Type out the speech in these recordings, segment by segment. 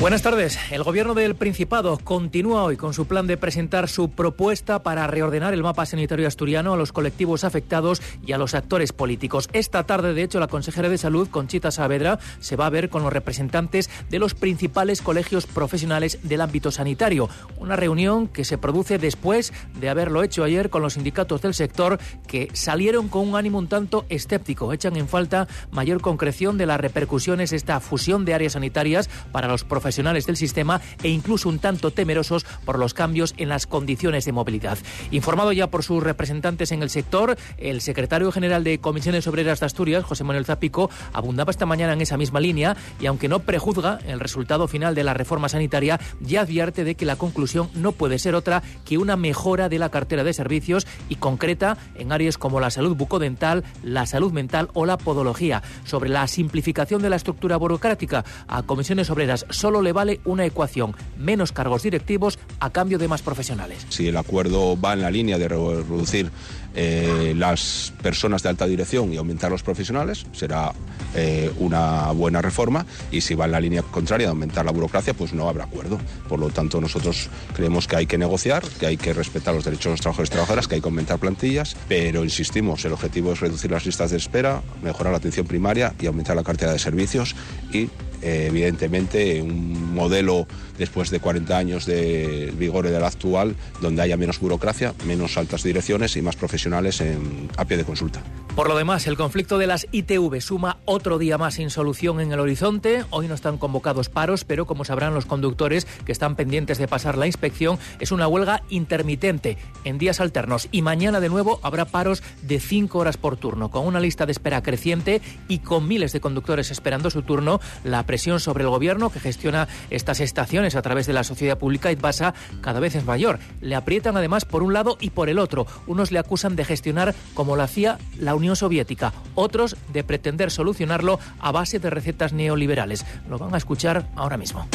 Buenas tardes. El gobierno del Principado continúa hoy con su plan de presentar su propuesta para reordenar el mapa sanitario asturiano a los colectivos afectados y a los actores políticos. Esta tarde, de hecho, la consejera de Salud, Conchita Saavedra, se va a ver con los representantes de los principales colegios profesionales del ámbito sanitario. Una reunión que se produce después de haberlo hecho ayer con los sindicatos del sector que salieron con un ánimo un tanto escéptico. Echan en falta mayor concreción de las repercusiones esta fusión de áreas sanitarias para los profesionales profesionales del sistema e incluso un tanto temerosos por los cambios en las condiciones de movilidad. Informado ya por sus representantes en el sector, el secretario general de Comisiones Obreras de Asturias, José Manuel Zapico, abundaba esta mañana en esa misma línea y aunque no prejuzga el resultado final de la reforma sanitaria, ya advierte de que la conclusión no puede ser otra que una mejora de la cartera de servicios y concreta en áreas como la salud bucodental, la salud mental o la podología. Sobre la simplificación de la estructura burocrática, a Comisiones Obreras solo le vale una ecuación, menos cargos directivos a cambio de más profesionales. Si el acuerdo va en la línea de reducir eh, las personas de alta dirección y aumentar los profesionales, será eh, una buena reforma y si va en la línea contraria de aumentar la burocracia, pues no habrá acuerdo. Por lo tanto, nosotros creemos que hay que negociar, que hay que respetar los derechos de los trabajadores y trabajadoras, que hay que aumentar plantillas, pero insistimos, el objetivo es reducir las listas de espera, mejorar la atención primaria y aumentar la cartera de servicios y eh, evidentemente un modelo después de 40 años de vigor del actual donde haya menos burocracia, menos altas direcciones y más profesionales en, a pie de consulta. Por lo demás, el conflicto de las ITV suma otro día más sin solución en el horizonte. Hoy no están convocados paros, pero como sabrán los conductores que están pendientes de pasar la inspección, es una huelga intermitente en días alternos. Y mañana de nuevo habrá paros de cinco horas por turno, con una lista de espera creciente y con miles de conductores esperando su turno. La presión sobre el gobierno que gestiona estas estaciones a través de la sociedad pública Itbasa cada vez es mayor. Le aprietan además por un lado y por el otro. Unos le acusan de gestionar como lo hacía la Unión Soviética, otros de pretender solucionarlo a base de recetas neoliberales. Lo van a escuchar ahora mismo.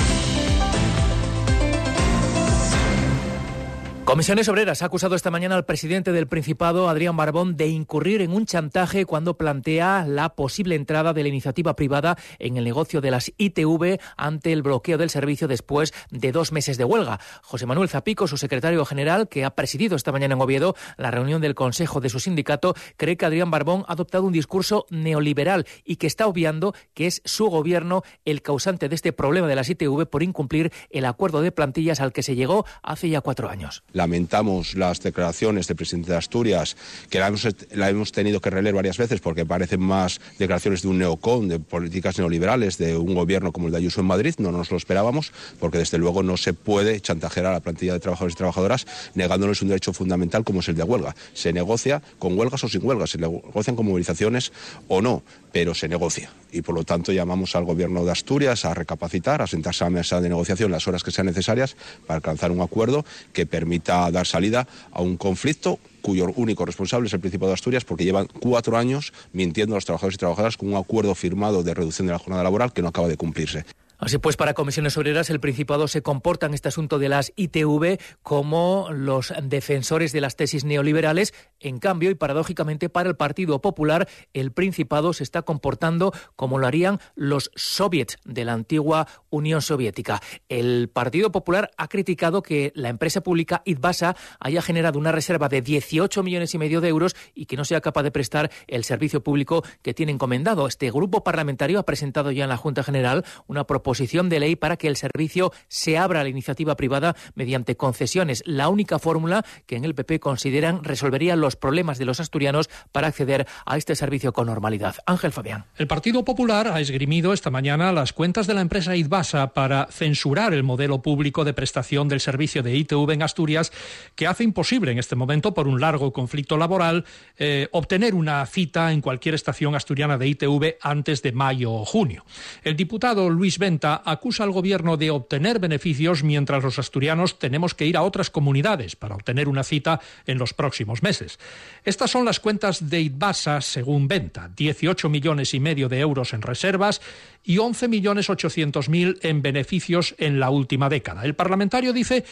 Comisiones Obreras ha acusado esta mañana al presidente del Principado, Adrián Barbón, de incurrir en un chantaje cuando plantea la posible entrada de la iniciativa privada en el negocio de las ITV ante el bloqueo del servicio después de dos meses de huelga. José Manuel Zapico, su secretario general, que ha presidido esta mañana en Oviedo la reunión del Consejo de su sindicato, cree que Adrián Barbón ha adoptado un discurso neoliberal y que está obviando que es su gobierno el causante de este problema de las ITV por incumplir el acuerdo de plantillas al que se llegó hace ya cuatro años lamentamos las declaraciones del presidente de Asturias, que la hemos, tenido que releer varias veces porque parecen más declaraciones de un neocon, de políticas neoliberales, de un gobierno como el de Ayuso en Madrid. No nos lo esperábamos, porque desde luego no se puede chantajear a la plantilla de trabajadores y trabajadoras negándoles un derecho fundamental como es el de huelga. Se negocia con huelgas o sin huelgas, se negocian con movilizaciones o no, pero se negocia. Y por lo tanto llamamos al gobierno de Asturias a recapacitar, a sentarse a la mesa de negociación las horas que sean necesarias para alcanzar un acuerdo que permita dar salida a un conflicto cuyo único responsable es el Principado de Asturias, porque llevan cuatro años mintiendo a los trabajadores y trabajadoras con un acuerdo firmado de reducción de la jornada laboral que no acaba de cumplirse. Así pues, para comisiones obreras, el Principado se comporta en este asunto de las ITV como los defensores de las tesis neoliberales. En cambio, y paradójicamente para el Partido Popular, el Principado se está comportando como lo harían los soviets de la antigua Unión Soviética. El Partido Popular ha criticado que la empresa pública Itbasa haya generado una reserva de 18 millones y medio de euros y que no sea capaz de prestar el servicio público que tiene encomendado. Este grupo parlamentario ha presentado ya en la Junta General una propuesta proposición de ley para que el servicio se abra a la iniciativa privada mediante concesiones, la única fórmula que en el PP consideran resolvería los problemas de los asturianos para acceder a este servicio con normalidad. Ángel Fabián. El Partido Popular ha esgrimido esta mañana las cuentas de la empresa Idbasa para censurar el modelo público de prestación del servicio de ITV en Asturias, que hace imposible en este momento, por un largo conflicto laboral, eh, obtener una cita en cualquier estación asturiana de ITV antes de mayo o junio. El diputado Luis Bento acusa al gobierno de obtener beneficios mientras los asturianos tenemos que ir a otras comunidades para obtener una cita en los próximos meses. Estas son las cuentas de Idbasa según Venta, 18 millones y medio de euros en reservas y 11 millones 800 mil en beneficios en la última década. El parlamentario dice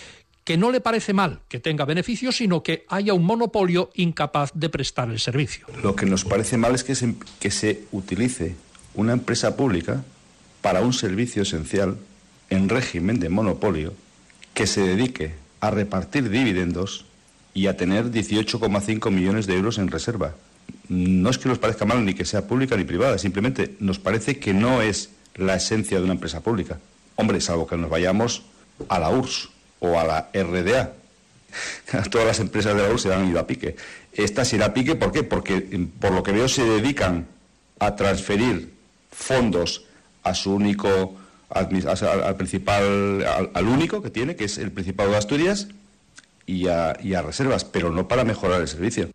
que no le parece mal que tenga beneficios, sino que haya un monopolio incapaz de prestar el servicio. Lo que nos parece mal es que se, que se utilice una empresa pública para un servicio esencial en régimen de monopolio que se dedique a repartir dividendos y a tener 18,5 millones de euros en reserva. No es que nos parezca mal ni que sea pública ni privada, simplemente nos parece que no es la esencia de una empresa pública. Hombre, salvo que nos vayamos a la URSS o a la RDA. Todas las empresas de la URSS se han ido a pique. Esta se irá a pique, ¿por qué? Porque, por lo que veo, se dedican a transferir fondos a su único, al, principal, al, único que tiene, que es el Principado de Asturias, y a reservas, pero no para mejorar el servicio.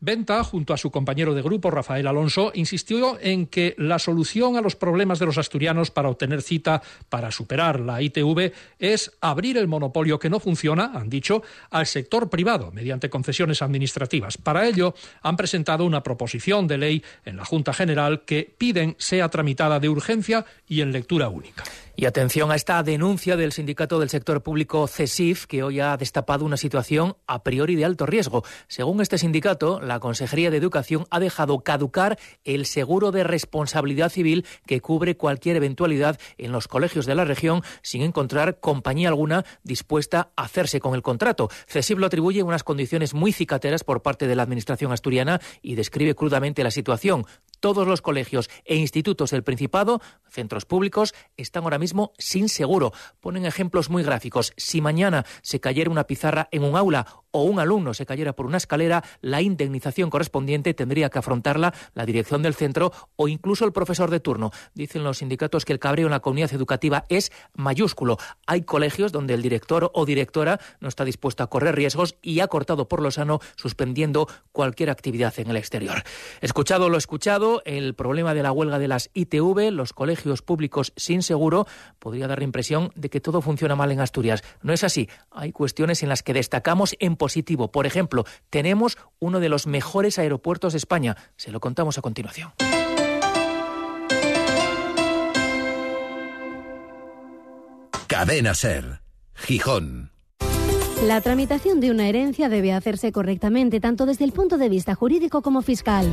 Venta, junto a su compañero de grupo, Rafael Alonso, insistió en que la solución a los problemas de los asturianos para obtener cita para superar la ITV es abrir el monopolio que no funciona, han dicho, al sector privado mediante concesiones administrativas. Para ello, han presentado una proposición de ley en la Junta General que piden sea tramitada de urgencia y en lectura única. Y atención a esta denuncia del sindicato del sector público CESIF, que hoy ha destapado una situación a priori de alto riesgo. Según este sindicato, la Consejería de Educación ha dejado caducar el seguro de responsabilidad civil que cubre cualquier eventualidad en los colegios de la región sin encontrar compañía alguna dispuesta a hacerse con el contrato. CESIF lo atribuye unas condiciones muy cicateras por parte de la Administración asturiana y describe crudamente la situación. Todos los colegios e institutos del Principado, centros públicos, están ahora mismo sin seguro. Ponen ejemplos muy gráficos. Si mañana se cayera una pizarra en un aula o un alumno se cayera por una escalera, la indemnización correspondiente tendría que afrontarla la dirección del centro o incluso el profesor de turno. Dicen los sindicatos que el cabreo en la comunidad educativa es mayúsculo. Hay colegios donde el director o directora no está dispuesto a correr riesgos y ha cortado por lo sano suspendiendo cualquier actividad en el exterior. Escuchado lo escuchado, el problema de la huelga de las ITV, los colegios públicos sin seguro, podría dar la impresión de que todo funciona mal en Asturias. No es así. Hay cuestiones en las que destacamos en positivo. Por ejemplo, tenemos uno de los mejores aeropuertos de España. Se lo contamos a continuación. Cadena Ser, Gijón. La tramitación de una herencia debe hacerse correctamente tanto desde el punto de vista jurídico como fiscal.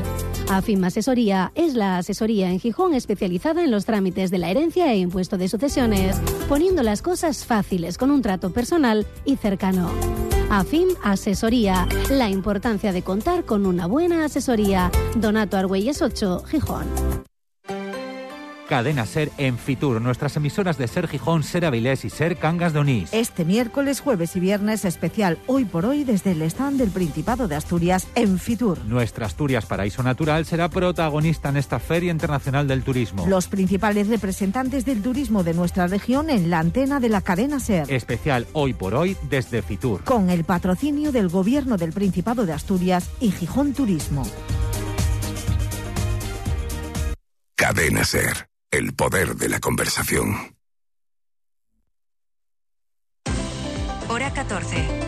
AFIM Asesoría es la asesoría en Gijón especializada en los trámites de la herencia e impuesto de sucesiones, poniendo las cosas fáciles con un trato personal y cercano. AFIM Asesoría, la importancia de contar con una buena asesoría. Donato Argüelles 8, Gijón. Cadena Ser en Fitur, nuestras emisoras de Ser Gijón, Ser Avilés y Ser Cangas de Onís. Este miércoles, jueves y viernes especial Hoy por Hoy desde el stand del Principado de Asturias en Fitur. Nuestra Asturias Paraíso Natural será protagonista en esta Feria Internacional del Turismo. Los principales representantes del turismo de nuestra región en la antena de la cadena Ser. Especial Hoy por Hoy desde Fitur. Con el patrocinio del Gobierno del Principado de Asturias y Gijón Turismo. Cadena Ser. El poder de la conversación. Hora 14.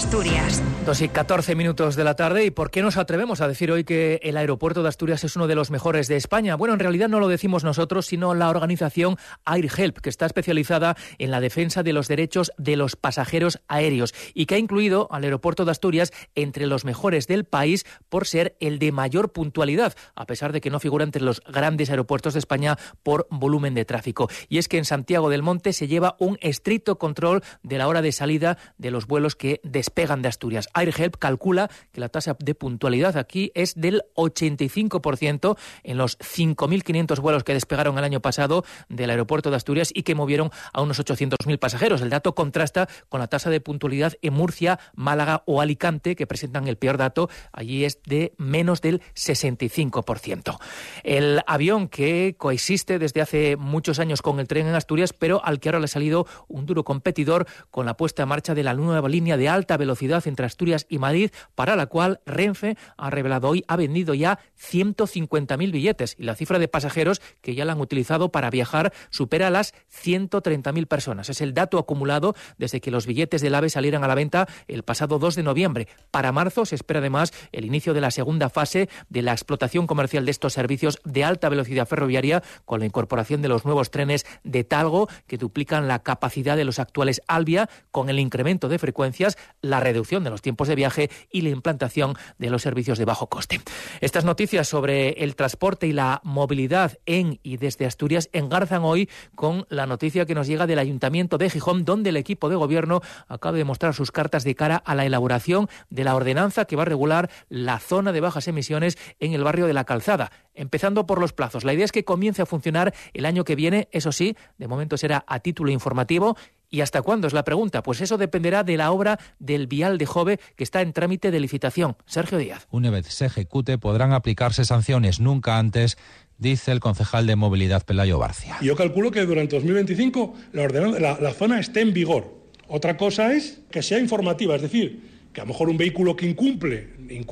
Asturias. Dos y 14 minutos de la tarde. ¿Y por qué nos atrevemos a decir hoy que el aeropuerto de Asturias es uno de los mejores de España? Bueno, en realidad no lo decimos nosotros, sino la organización AirHelp, que está especializada en la defensa de los derechos de los pasajeros aéreos y que ha incluido al aeropuerto de Asturias entre los mejores del país por ser el de mayor puntualidad, a pesar de que no figura entre los grandes aeropuertos de España por volumen de tráfico. Y es que en Santiago del Monte se lleva un estricto control de la hora de salida de los vuelos que despegan pegan de Asturias. AirHelp calcula que la tasa de puntualidad aquí es del 85% en los 5.500 vuelos que despegaron el año pasado del aeropuerto de Asturias y que movieron a unos 800.000 pasajeros. El dato contrasta con la tasa de puntualidad en Murcia, Málaga o Alicante, que presentan el peor dato. Allí es de menos del 65%. El avión que coexiste desde hace muchos años con el tren en Asturias, pero al que ahora le ha salido un duro competidor con la puesta en marcha de la nueva línea de alta alta velocidad entre Asturias y Madrid, para la cual Renfe ha revelado hoy ha vendido ya 150.000 billetes y la cifra de pasajeros que ya la han utilizado para viajar supera las 130.000 personas. Es el dato acumulado desde que los billetes del AVE salieran a la venta el pasado 2 de noviembre. Para marzo se espera además el inicio de la segunda fase de la explotación comercial de estos servicios de alta velocidad ferroviaria con la incorporación de los nuevos trenes de Talgo que duplican la capacidad de los actuales Albia con el incremento de frecuencias, la reducción de los tiempos de viaje y la implantación de los servicios de bajo coste. Estas noticias sobre el transporte y la movilidad en y desde Asturias engarzan hoy con la noticia que nos llega del Ayuntamiento de Gijón, donde el equipo de gobierno acaba de mostrar sus cartas de cara a la elaboración de la ordenanza que va a regular la zona de bajas emisiones en el barrio de la Calzada empezando por los plazos. La idea es que comience a funcionar el año que viene, eso sí, de momento será a título informativo. ¿Y hasta cuándo es la pregunta? Pues eso dependerá de la obra del Vial de Jove que está en trámite de licitación. Sergio Díaz. Una vez se ejecute podrán aplicarse sanciones nunca antes dice el concejal de movilidad Pelayo Barcia. Yo calculo que durante 2025 la, la zona esté en vigor. Otra cosa es que sea informativa, es decir, que a lo mejor un vehículo que incumple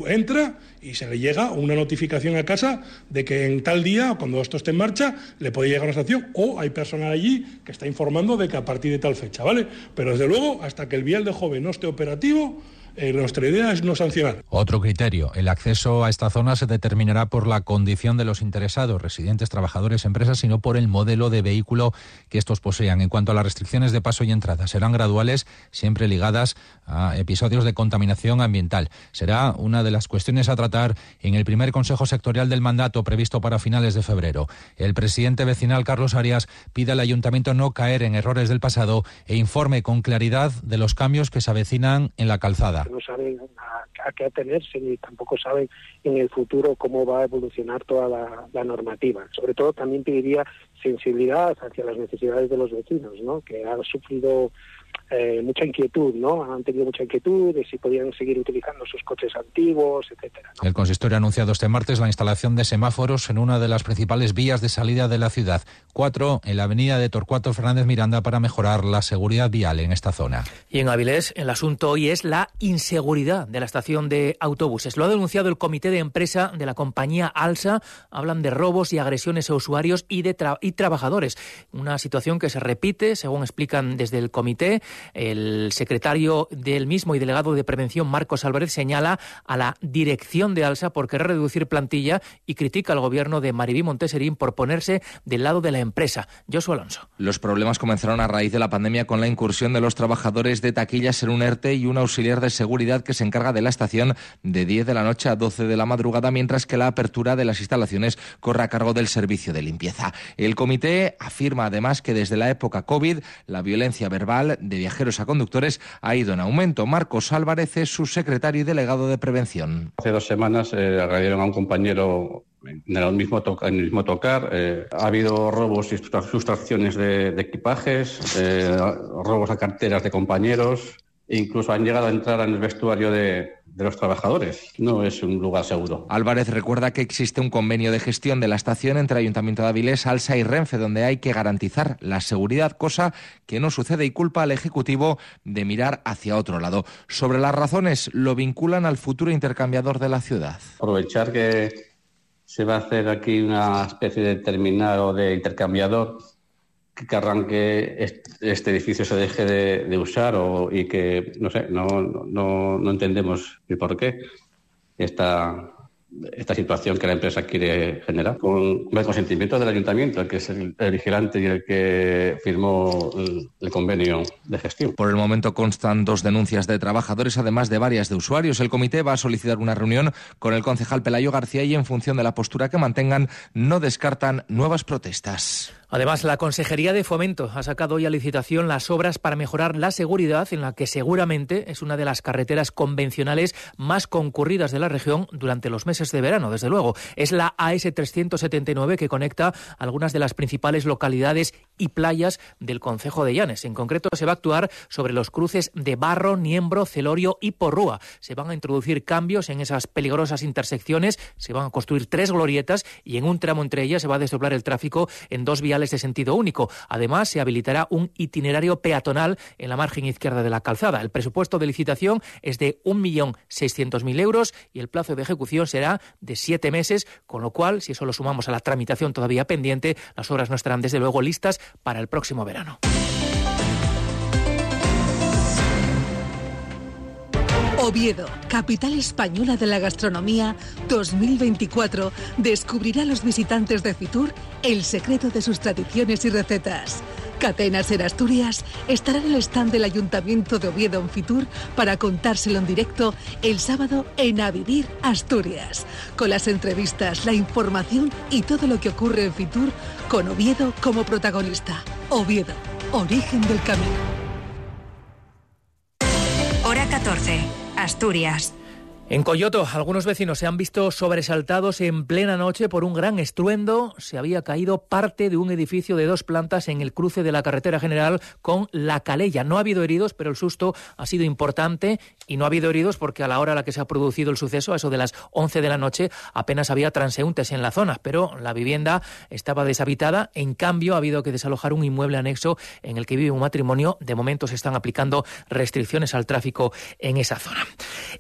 entra y se le llega una notificación a casa de que en tal día, cuando esto esté en marcha, le puede llegar una sanción o hay personal allí que está informando de que a partir de tal fecha, ¿vale? Pero desde luego, hasta que el vial de joven no esté operativo, eh, nuestra idea es no sancionar. Otro criterio, el acceso a esta zona se determinará por la condición de los interesados, residentes, trabajadores, empresas, sino por el modelo de vehículo que estos posean. En cuanto a las restricciones de paso y entrada, serán graduales, siempre ligadas a episodios de contaminación ambiental. Será una de las cuestiones a tratar en el primer Consejo Sectorial del mandato previsto para finales de febrero. El presidente vecinal Carlos Arias pide al ayuntamiento no caer en errores del pasado e informe con claridad de los cambios que se avecinan en la calzada no saben a, qué atenerse ni tampoco saben en el futuro cómo va a evolucionar toda la, normativa. Sobre todo también pediría sensibilidad hacia las necesidades de los vecinos, ¿no? que han sufrido eh, mucha inquietud, ¿no? Han tenido mucha inquietud de si podían seguir utilizando sus coches antiguos, etcétera. El consistorio ha anunciado este martes la instalación de semáforos en una de las principales vías de salida de la ciudad, cuatro en la avenida de Torcuato Fernández Miranda para mejorar la seguridad vial en esta zona. Y en Avilés, el asunto hoy es la inseguridad de la estación de autobuses. Lo ha denunciado el comité de empresa de la compañía Alsa. Hablan de robos y agresiones a usuarios y, de y trabajadores. Una situación que se repite, según explican desde el comité. El secretario del mismo y delegado de prevención, Marcos Álvarez, señala a la dirección de Alsa por querer reducir plantilla y critica al gobierno de Maribí Monteserín por ponerse del lado de la empresa. Josué Alonso. Los problemas comenzaron a raíz de la pandemia con la incursión de los trabajadores de taquillas en un ERTE y un auxiliar de seguridad que se encarga de la estación de 10 de la noche a 12 de la madrugada, mientras que la apertura de las instalaciones corre a cargo del servicio de limpieza. El comité afirma además que desde la época COVID la violencia verbal de viajeros a conductores ha ido en aumento. Marcos Álvarez es su secretario y delegado de prevención. Hace dos semanas eh, agredieron a un compañero en el mismo, tocar. Eh, ha habido robos y sustracciones de, equipajes, eh, robos a carteras de compañeros, e incluso han llegado a entrar en el vestuario de, de los trabajadores. No es un lugar seguro. Álvarez recuerda que existe un convenio de gestión de la estación entre Ayuntamiento de Avilés, Alsa y Renfe, donde hay que garantizar la seguridad, cosa que no sucede y culpa al Ejecutivo de mirar hacia otro lado. Sobre las razones, lo vinculan al futuro intercambiador de la ciudad. Aprovechar que se va a hacer aquí una especie de terminal o de intercambiador que arranque este edificio se deje de, usar o, y que, no sé, no, no, no entendemos el por qué esta, esta situación que la empresa quiere generar, con el consentimiento del ayuntamiento, el que es el, vigilante y el que firmó el, convenio de gestión. Por el momento constan dos denuncias de trabajadores, además de varias de usuarios. El comité va a solicitar una reunión con el concejal Pelayo García y en función de la postura que mantengan, no descartan nuevas protestas. Además, la Consejería de Fomento ha sacado hoy a licitación las obras para mejorar la seguridad en la que seguramente es una de las carreteras convencionales más concurridas de la región durante los meses de verano, desde luego. Es la AS379 que conecta algunas de las principales localidades y playas del Concejo de Llanes. En concreto, se va a actuar sobre los cruces de Barro, Niembro, Celorio y Porrúa. Se van a introducir cambios en esas peligrosas intersecciones, se van a construir tres glorietas y en un tramo entre ellas se va a desdoblar el tráfico en dos vías de sentido único. Además, se habilitará un itinerario peatonal en la margen izquierda de la calzada. El presupuesto de licitación es de 1.600.000 euros y el plazo de ejecución será de siete meses, con lo cual, si eso lo sumamos a la tramitación todavía pendiente, las obras no estarán desde luego listas para el próximo verano. Oviedo, capital española de la gastronomía 2024, descubrirá a los visitantes de Fitur el secreto de sus tradiciones y recetas. Catenas en Asturias estará en el stand del Ayuntamiento de Oviedo en Fitur para contárselo en directo el sábado en A Vivir Asturias, con las entrevistas, la información y todo lo que ocurre en Fitur con Oviedo como protagonista. Oviedo, origen del camino. Hora 14. Asturias. En Coyoto, algunos vecinos se han visto sobresaltados en plena noche por un gran estruendo. Se había caído parte de un edificio de dos plantas en el cruce de la carretera general con La Calella. No ha habido heridos, pero el susto ha sido importante y no ha habido heridos porque a la hora a la que se ha producido el suceso, a eso de las 11 de la noche, apenas había transeúntes en la zona, pero la vivienda estaba deshabitada. En cambio, ha habido que desalojar un inmueble anexo en el que vive un matrimonio. De momento se están aplicando restricciones al tráfico en esa zona.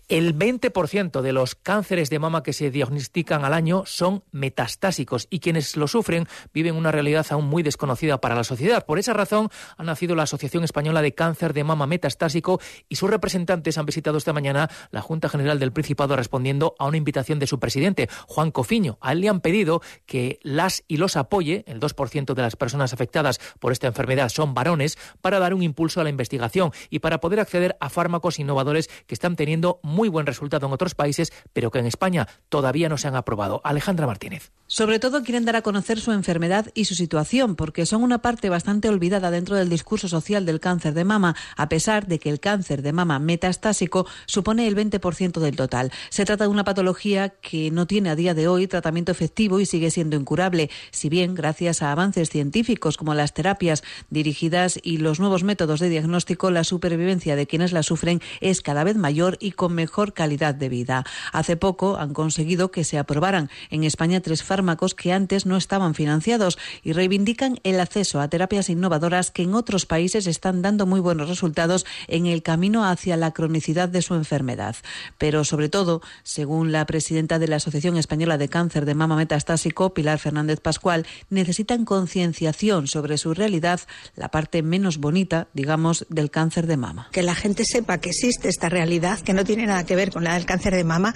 El 20 ciento de los cánceres de mama que se diagnostican al año son metastásicos y quienes lo sufren viven una realidad aún muy desconocida para la sociedad. Por esa razón ha nacido la Asociación Española de Cáncer de Mama Metastásico y sus representantes han visitado esta mañana la Junta General del Principado respondiendo a una invitación de su presidente, Juan Cofiño. A él le han pedido que las y los apoye, el 2% de las personas afectadas por esta enfermedad son varones, para dar un impulso a la investigación y para poder acceder a fármacos innovadores que están teniendo muy buen resultado en otros países, pero que en España todavía no se han aprobado. Alejandra Martínez. Sobre todo quieren dar a conocer su enfermedad y su situación, porque son una parte bastante olvidada dentro del discurso social del cáncer de mama, a pesar de que el cáncer de mama metastásico supone el 20% del total. Se trata de una patología que no tiene a día de hoy tratamiento efectivo y sigue siendo incurable, si bien gracias a avances científicos como las terapias dirigidas y los nuevos métodos de diagnóstico, la supervivencia de quienes la sufren es cada vez mayor y con mejor calidad de vida. Hace poco han conseguido que se aprobaran en España tres fármacos que antes no estaban financiados y reivindican el acceso a terapias innovadoras que en otros países están dando muy buenos resultados en el camino hacia la cronicidad de su enfermedad. Pero sobre todo, según la presidenta de la Asociación Española de Cáncer de Mama Metastásico, Pilar Fernández Pascual, necesitan concienciación sobre su realidad, la parte menos bonita, digamos, del cáncer de mama. Que la gente sepa que existe esta realidad, que no tiene nada que ver con la cáncer de mama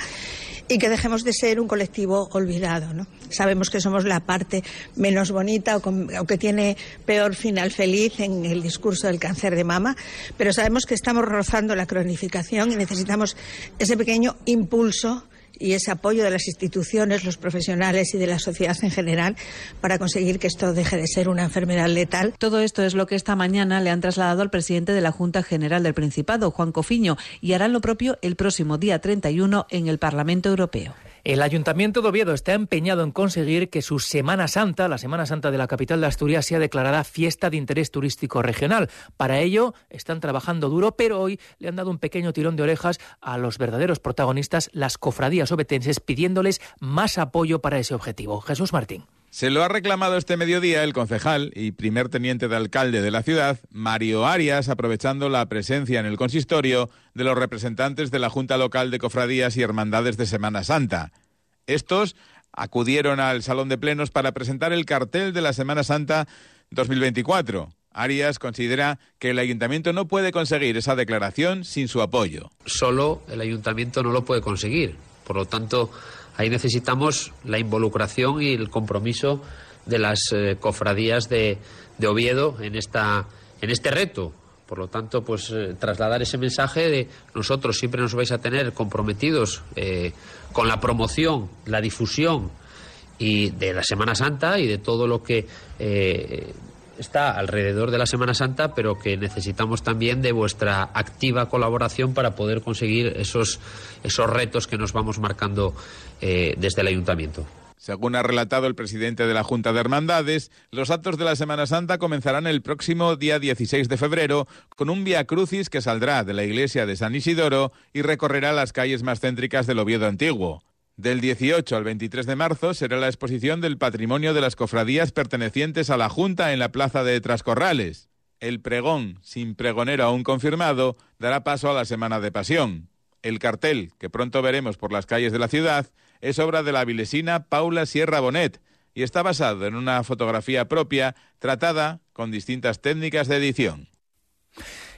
y que dejemos de ser un colectivo olvidado. Sabemos que somos la parte menos bonita o, que tiene peor final feliz en el discurso del cáncer de mama, pero sabemos que estamos rozando la cronificación y necesitamos ese pequeño impulso y ese apoyo de las instituciones, los profesionales y de la sociedad en general para conseguir que esto deje de ser una enfermedad letal. Todo esto es lo que esta mañana le han trasladado al presidente de la Junta General del Principado, Juan Cofiño, y harán lo propio el próximo día 31 en el Parlamento Europeo. El Ayuntamiento de Oviedo está empeñado en conseguir que su Semana Santa, la Semana Santa de la capital de Asturias, sea declarada fiesta de interés turístico regional. Para ello están trabajando duro, pero hoy le han dado un pequeño tirón de orejas a los verdaderos protagonistas, las cofradías obetenses, pidiéndoles más apoyo para ese objetivo. Jesús Martín. Se lo ha reclamado este mediodía el concejal y primer teniente de alcalde de la ciudad, Mario Arias, aprovechando la presencia en el consistorio de los representantes de la Junta Local de Cofradías y Hermandades de Semana Santa. Estos acudieron al Salón de Plenos para presentar el cartel de la Semana Santa 2024. Arias considera que el ayuntamiento no puede conseguir esa declaración sin su apoyo. Solo el ayuntamiento no lo puede conseguir. Por lo tanto, Ahí necesitamos la involucración y el compromiso de las eh, cofradías de, Oviedo en, esta, en este reto. Por lo tanto, pues eh, trasladar ese mensaje de nosotros siempre nos vais a tener comprometidos eh, con la promoción, la difusión y de la Semana Santa y de todo lo que está alrededor de la Semana Santa, pero que necesitamos también de vuestra activa colaboración para poder conseguir esos, esos retos que nos vamos marcando eh, desde el Ayuntamiento. Según ha relatado el presidente de la Junta de Hermandades, los actos de la Semana Santa comenzarán el próximo día 16 de febrero con un Via Crucis que saldrá de la iglesia de San Isidoro y recorrerá las calles más céntricas del Oviedo antiguo. Del 18 al 23 de marzo será la exposición del patrimonio de las cofradías pertenecientes a la Junta en la plaza de Trascorrales. El pregón, sin pregonero aún confirmado, dará paso a la Semana de Pasión. El cartel, que pronto veremos por las calles de la ciudad, es obra de la vilesina Paula Sierra Bonet y está basado en una fotografía propia tratada con distintas técnicas de edición.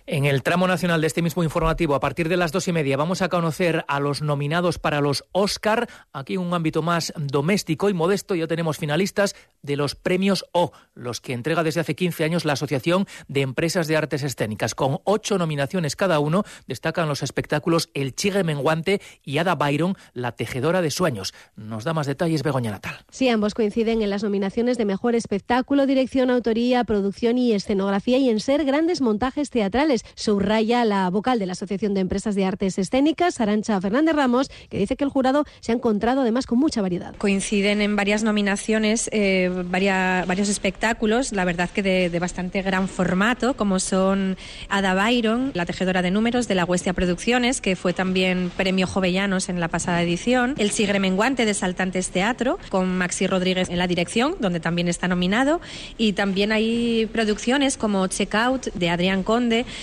En el tramo nacional de este mismo informativo, a partir de las dos y media, vamos a conocer a los nominados para los Oscar. Aquí en un ámbito más doméstico y modesto ya tenemos finalistas de los premios O, los que entrega desde hace 15 años la Asociación de Empresas de Artes Escénicas. Con ocho nominaciones cada uno, destacan los espectáculos El Chigre Menguante y Ada Byron, La Tejedora de Sueños. Nos da más detalles Begoña Natal. Sí, ambos coinciden en las nominaciones de Mejor Espectáculo, Dirección, Autoría, Producción y Escenografía y en ser grandes montajes teatrales Subraya la vocal de la Asociación de Empresas de Artes Escénicas, Arancha Fernández Ramos, que dice que el jurado se ha encontrado además con mucha variedad. Coinciden en varias nominaciones eh, varios espectáculos, la verdad que de, bastante gran formato, como son Ada Byron, la tejedora de números de la Huestia Producciones, que fue también premio Jovellanos en la pasada edición, El Sigre Menguante de Saltantes Teatro, con Maxi Rodríguez en la dirección, donde también está nominado, y también hay producciones como Checkout de Adrián Conde,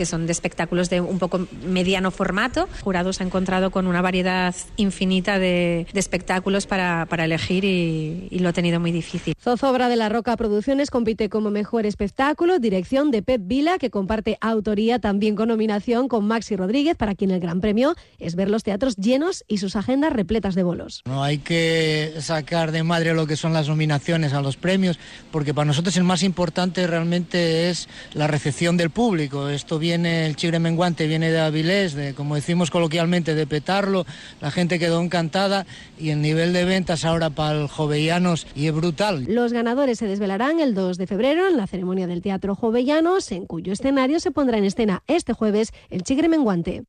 que son de espectáculos de un poco mediano formato. El jurado se ha encontrado con una variedad infinita de, espectáculos para, elegir y, lo ha tenido muy difícil. Zozobra de la Roca Producciones compite como mejor espectáculo, dirección de Pep Vila, que comparte autoría también con nominación con Maxi Rodríguez, para quien el gran premio es ver los teatros llenos y sus agendas repletas de bolos. No hay que sacar de madre lo que son las nominaciones a los premios, porque para nosotros el más importante realmente es la recepción del público. Esto viene, el chigre menguante viene de Avilés, de, como decimos coloquialmente, de petarlo. La gente quedó encantada y el nivel de ventas ahora para el Jovellanos y es brutal. Los ganadores se desvelarán el 2 de febrero en la ceremonia del Teatro Jovellanos, en cuyo escenario se pondrá en escena este jueves el chigre menguante.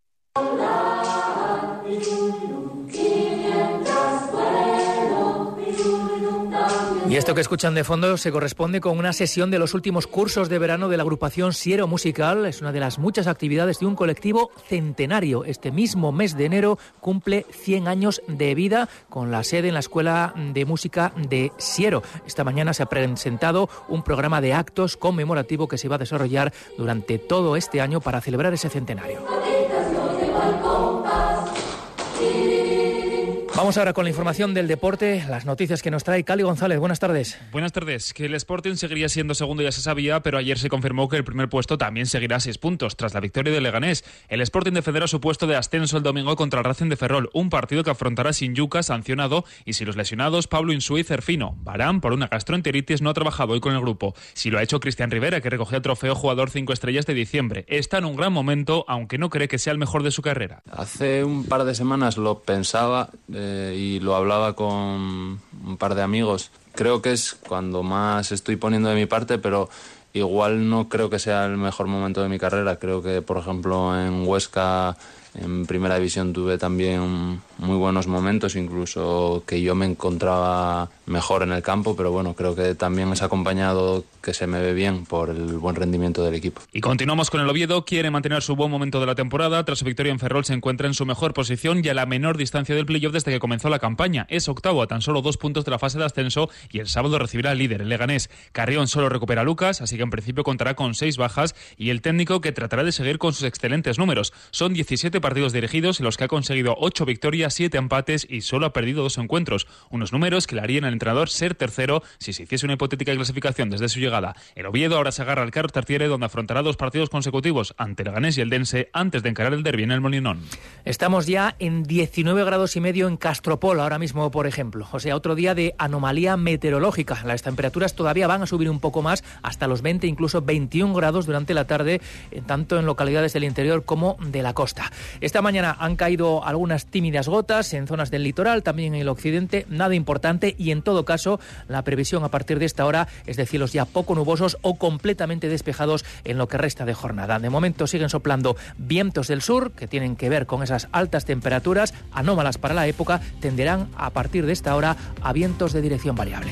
Y esto que escuchan de fondo se corresponde con una sesión de los últimos cursos de verano de la agrupación Siero Musical. Es una de las muchas actividades de un colectivo centenario. Este mismo mes de enero cumple 100 años de vida con la sede en la Escuela de Música de Siero. Esta mañana se ha presentado un programa de actos conmemorativo que se va a desarrollar durante todo este año para celebrar ese centenario. Vamos ahora con la información del deporte, las noticias que nos trae Cali González. Buenas tardes. Buenas tardes. Que el Sporting seguiría siendo segundo ya se sabía, pero ayer se confirmó que el primer puesto también seguirá a seis puntos tras la victoria de Leganés. El Sporting defenderá su puesto de ascenso el domingo contra el Racing de Ferrol, un partido que afrontará sin Yuca sancionado y si los lesionados Pablo Insúa y Cerfino. Barán, por una gastroenteritis, no ha trabajado hoy con el grupo. Si lo ha hecho Cristian Rivera, que recogió el trofeo jugador cinco estrellas de diciembre. Está en un gran momento, aunque no cree que sea el mejor de su carrera. Hace un par de semanas lo pensaba. Eh, y lo hablaba con un par de amigos. Creo que es cuando más estoy poniendo de mi parte, pero igual no creo que sea el mejor momento de mi carrera. Creo que, por ejemplo, en Huesca, en primera división, tuve también muy buenos momentos, incluso que yo me encontraba mejor en el campo, pero bueno, creo que también es acompañado que se me ve bien por el buen rendimiento del equipo. Y continuamos con el Oviedo, quiere mantener su buen momento de la temporada, tras su victoria en Ferrol se encuentra en su mejor posición y a la menor distancia del playoff desde que comenzó la campaña. Es octavo a tan solo dos puntos de la fase de ascenso y el sábado recibirá al líder, el Leganés. Carrión solo recupera a Lucas, así que en principio contará con seis bajas y el técnico que tratará de seguir con sus excelentes números. Son 17 partidos dirigidos en los que ha conseguido ocho victorias siete empates y solo ha perdido dos encuentros. Unos números que le harían al entrenador ser tercero si se hiciese una hipotética clasificación desde su llegada. El Oviedo ahora se agarra al Carlos Tartiere, donde afrontará dos partidos consecutivos ante el Ganés y el Dense antes de encarar el derbi en el Molinón. Estamos ya en 19 grados y medio en Castropol, ahora mismo, por ejemplo. O sea, otro día de anomalía meteorológica. Las temperaturas todavía van a subir un poco más, hasta los 20, incluso 21 grados durante la tarde, tanto en localidades del interior como de la costa. Esta mañana han caído algunas tímidas en zonas del litoral, también en el occidente, nada importante y en todo caso la previsión a partir de esta hora es de cielos ya poco nubosos o completamente despejados en lo que resta de jornada. De momento siguen soplando vientos del sur que tienen que ver con esas altas temperaturas anómalas para la época, tenderán a partir de esta hora a vientos de dirección variable.